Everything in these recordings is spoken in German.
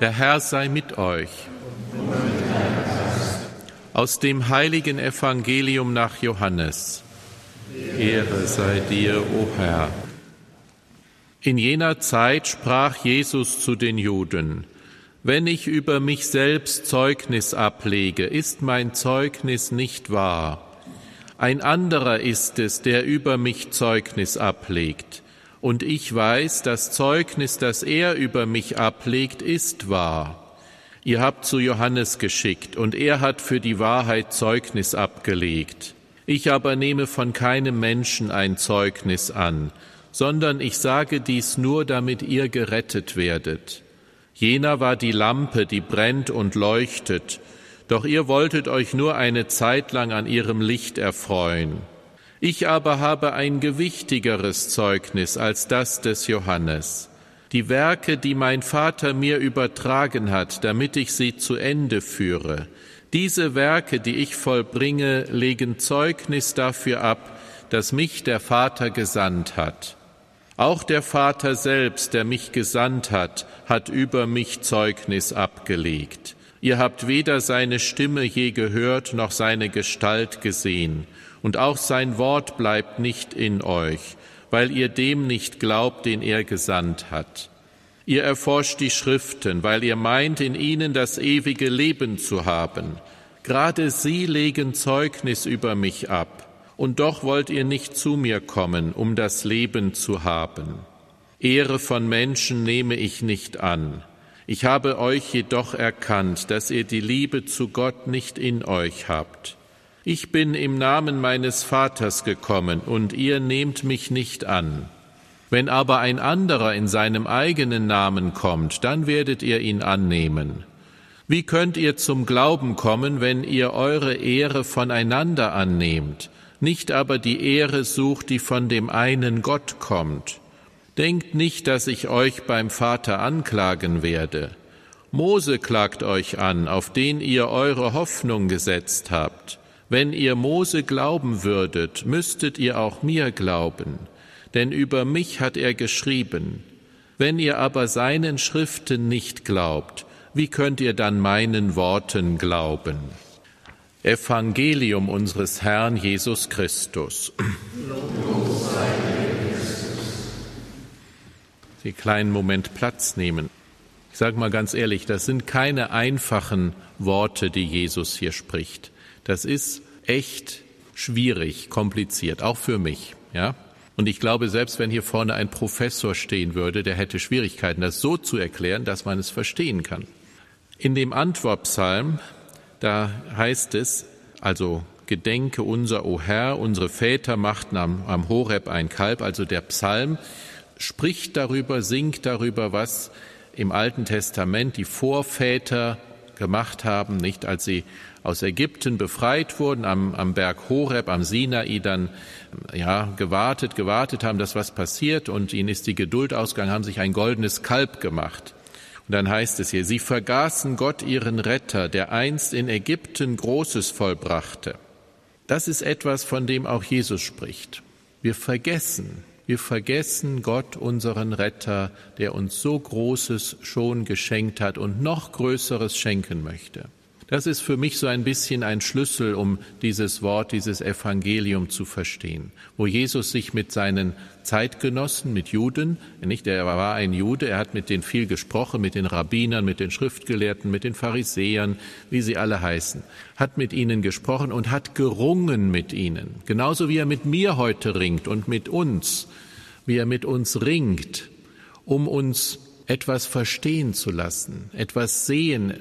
Der Herr sei mit euch. Aus dem heiligen Evangelium nach Johannes. Ehre sei dir, o Herr. In jener Zeit sprach Jesus zu den Juden, Wenn ich über mich selbst Zeugnis ablege, ist mein Zeugnis nicht wahr. Ein anderer ist es, der über mich Zeugnis ablegt und ich weiß, das Zeugnis, das er über mich ablegt, ist wahr. Ihr habt zu Johannes geschickt, und er hat für die Wahrheit Zeugnis abgelegt. Ich aber nehme von keinem Menschen ein Zeugnis an, sondern ich sage dies nur, damit ihr gerettet werdet. Jener war die Lampe, die brennt und leuchtet, doch ihr wolltet euch nur eine Zeit lang an ihrem Licht erfreuen. Ich aber habe ein gewichtigeres Zeugnis als das des Johannes. Die Werke, die mein Vater mir übertragen hat, damit ich sie zu Ende führe, diese Werke, die ich vollbringe, legen Zeugnis dafür ab, dass mich der Vater gesandt hat. Auch der Vater selbst, der mich gesandt hat, hat über mich Zeugnis abgelegt. Ihr habt weder seine Stimme je gehört noch seine Gestalt gesehen und auch sein Wort bleibt nicht in euch, weil ihr dem nicht glaubt, den er gesandt hat. Ihr erforscht die Schriften, weil ihr meint, in ihnen das ewige Leben zu haben. Gerade sie legen Zeugnis über mich ab, und doch wollt ihr nicht zu mir kommen, um das Leben zu haben. Ehre von Menschen nehme ich nicht an. Ich habe euch jedoch erkannt, dass ihr die Liebe zu Gott nicht in euch habt. Ich bin im Namen meines Vaters gekommen, und ihr nehmt mich nicht an. Wenn aber ein anderer in seinem eigenen Namen kommt, dann werdet ihr ihn annehmen. Wie könnt ihr zum Glauben kommen, wenn ihr eure Ehre voneinander annehmt, nicht aber die Ehre sucht, die von dem einen Gott kommt? Denkt nicht, dass ich euch beim Vater anklagen werde. Mose klagt euch an, auf den ihr eure Hoffnung gesetzt habt. Wenn ihr Mose glauben würdet, müsstet ihr auch mir glauben, denn über mich hat er geschrieben. Wenn ihr aber seinen Schriften nicht glaubt, wie könnt ihr dann meinen Worten glauben? Evangelium unseres Herrn Jesus Christus. Sie kleinen Moment Platz nehmen. Ich sage mal ganz ehrlich, das sind keine einfachen Worte, die Jesus hier spricht. Das ist echt schwierig, kompliziert, auch für mich, ja. Und ich glaube, selbst wenn hier vorne ein Professor stehen würde, der hätte Schwierigkeiten, das so zu erklären, dass man es verstehen kann. In dem Antwortpsalm, da heißt es, also Gedenke unser, o Herr, unsere Väter machten am, am Horeb ein Kalb, also der Psalm spricht darüber, singt darüber, was im Alten Testament die Vorväter gemacht haben, nicht als sie aus Ägypten befreit wurden, am, am Berg Horeb, am Sinai dann ja, gewartet, gewartet haben, dass was passiert und ihnen ist die Geduld ausgegangen, haben sich ein goldenes Kalb gemacht. Und dann heißt es hier, sie vergaßen Gott ihren Retter, der einst in Ägypten Großes vollbrachte. Das ist etwas, von dem auch Jesus spricht. Wir vergessen, wir vergessen Gott, unseren Retter, der uns so Großes schon geschenkt hat und noch Größeres schenken möchte. Das ist für mich so ein bisschen ein Schlüssel, um dieses Wort, dieses Evangelium zu verstehen, wo Jesus sich mit seinen Zeitgenossen, mit Juden, nicht, er war ein Jude, er hat mit denen viel gesprochen, mit den Rabbinern, mit den Schriftgelehrten, mit den Pharisäern, wie sie alle heißen, hat mit ihnen gesprochen und hat gerungen mit ihnen, genauso wie er mit mir heute ringt und mit uns, wie er mit uns ringt, um uns etwas verstehen zu lassen, etwas sehen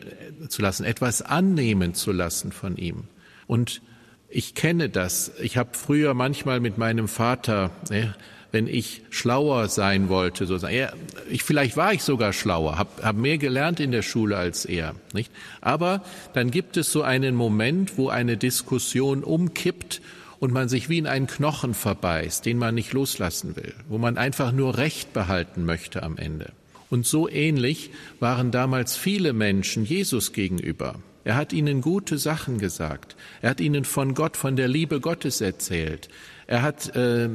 zu lassen, etwas annehmen zu lassen von ihm. Und ich kenne das. Ich habe früher manchmal mit meinem Vater, ne, wenn ich schlauer sein wollte, so er, ich, vielleicht war ich sogar schlauer, habe hab mehr gelernt in der Schule als er, nicht? Aber dann gibt es so einen Moment, wo eine Diskussion umkippt und man sich wie in einen Knochen verbeißt, den man nicht loslassen will, wo man einfach nur Recht behalten möchte am Ende. Und so ähnlich waren damals viele Menschen Jesus gegenüber. Er hat ihnen gute Sachen gesagt. Er hat ihnen von Gott, von der Liebe Gottes erzählt. Er hat, äh,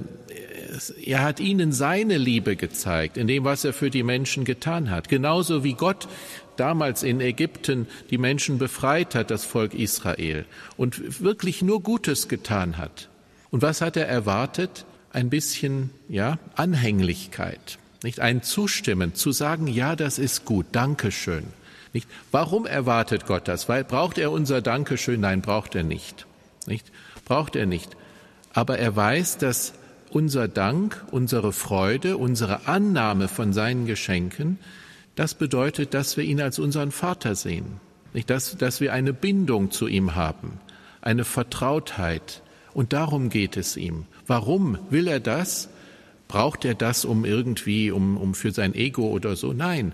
er hat ihnen seine Liebe gezeigt, in dem, was er für die Menschen getan hat. Genauso wie Gott damals in Ägypten die Menschen befreit hat, das Volk Israel, und wirklich nur Gutes getan hat. Und was hat er erwartet? Ein bisschen, ja, Anhänglichkeit, nicht ein Zustimmen, zu sagen, ja, das ist gut, Dankeschön. Nicht? Warum erwartet Gott das? Weil braucht er unser Dankeschön? Nein, braucht er nicht. Nicht? Braucht er nicht. Aber er weiß, dass unser Dank, unsere Freude, unsere Annahme von seinen Geschenken, das bedeutet, dass wir ihn als unseren Vater sehen. Nicht? Dass, dass wir eine Bindung zu ihm haben, eine Vertrautheit. Und darum geht es ihm. Warum will er das? Braucht er das, um irgendwie, um, um für sein Ego oder so? Nein,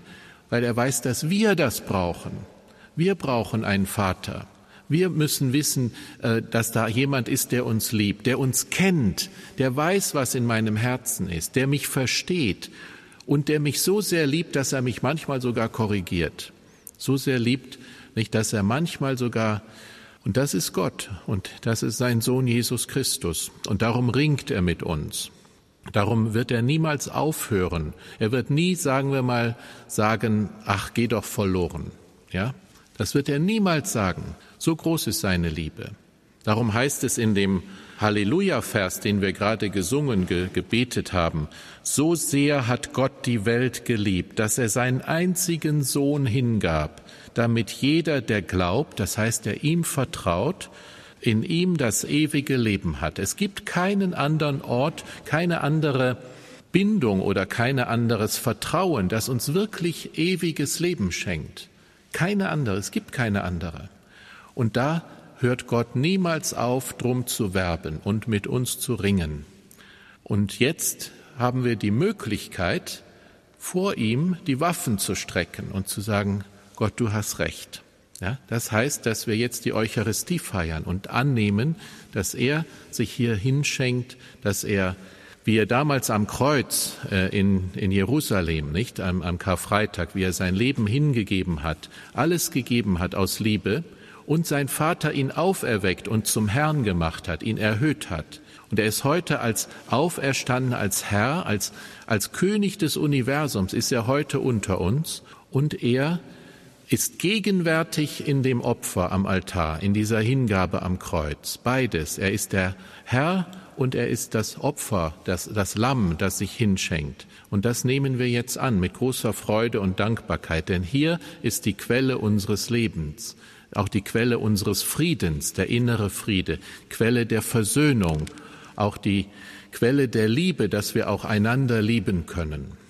weil er weiß, dass wir das brauchen. Wir brauchen einen Vater. Wir müssen wissen, äh, dass da jemand ist, der uns liebt, der uns kennt, der weiß, was in meinem Herzen ist, der mich versteht und der mich so sehr liebt, dass er mich manchmal sogar korrigiert. So sehr liebt, nicht, dass er manchmal sogar und das ist Gott und das ist sein Sohn Jesus Christus. Und darum ringt er mit uns. Darum wird er niemals aufhören. Er wird nie, sagen wir mal, sagen, ach, geh doch verloren. Ja? Das wird er niemals sagen. So groß ist seine Liebe. Darum heißt es in dem Halleluja-Vers, den wir gerade gesungen, ge gebetet haben, so sehr hat Gott die Welt geliebt, dass er seinen einzigen Sohn hingab, damit jeder, der glaubt, das heißt, der ihm vertraut, in ihm das ewige Leben hat. Es gibt keinen anderen Ort, keine andere Bindung oder kein anderes Vertrauen, das uns wirklich ewiges Leben schenkt. Keine andere, es gibt keine andere. Und da hört Gott niemals auf, drum zu werben und mit uns zu ringen. Und jetzt haben wir die Möglichkeit, vor ihm die Waffen zu strecken und zu sagen, Gott, du hast recht. Ja, das heißt, dass wir jetzt die Eucharistie feiern und annehmen, dass er sich hier hinschenkt, dass er, wie er damals am Kreuz äh, in, in Jerusalem, nicht am, am Karfreitag, wie er sein Leben hingegeben hat, alles gegeben hat aus Liebe und sein Vater ihn auferweckt und zum Herrn gemacht hat, ihn erhöht hat. Und er ist heute als auferstanden, als Herr, als, als König des Universums, ist er heute unter uns und er ist gegenwärtig in dem Opfer am Altar, in dieser Hingabe am Kreuz. Beides. Er ist der Herr und er ist das Opfer, das, das Lamm, das sich hinschenkt. Und das nehmen wir jetzt an mit großer Freude und Dankbarkeit, denn hier ist die Quelle unseres Lebens, auch die Quelle unseres Friedens, der innere Friede, Quelle der Versöhnung, auch die Quelle der Liebe, dass wir auch einander lieben können.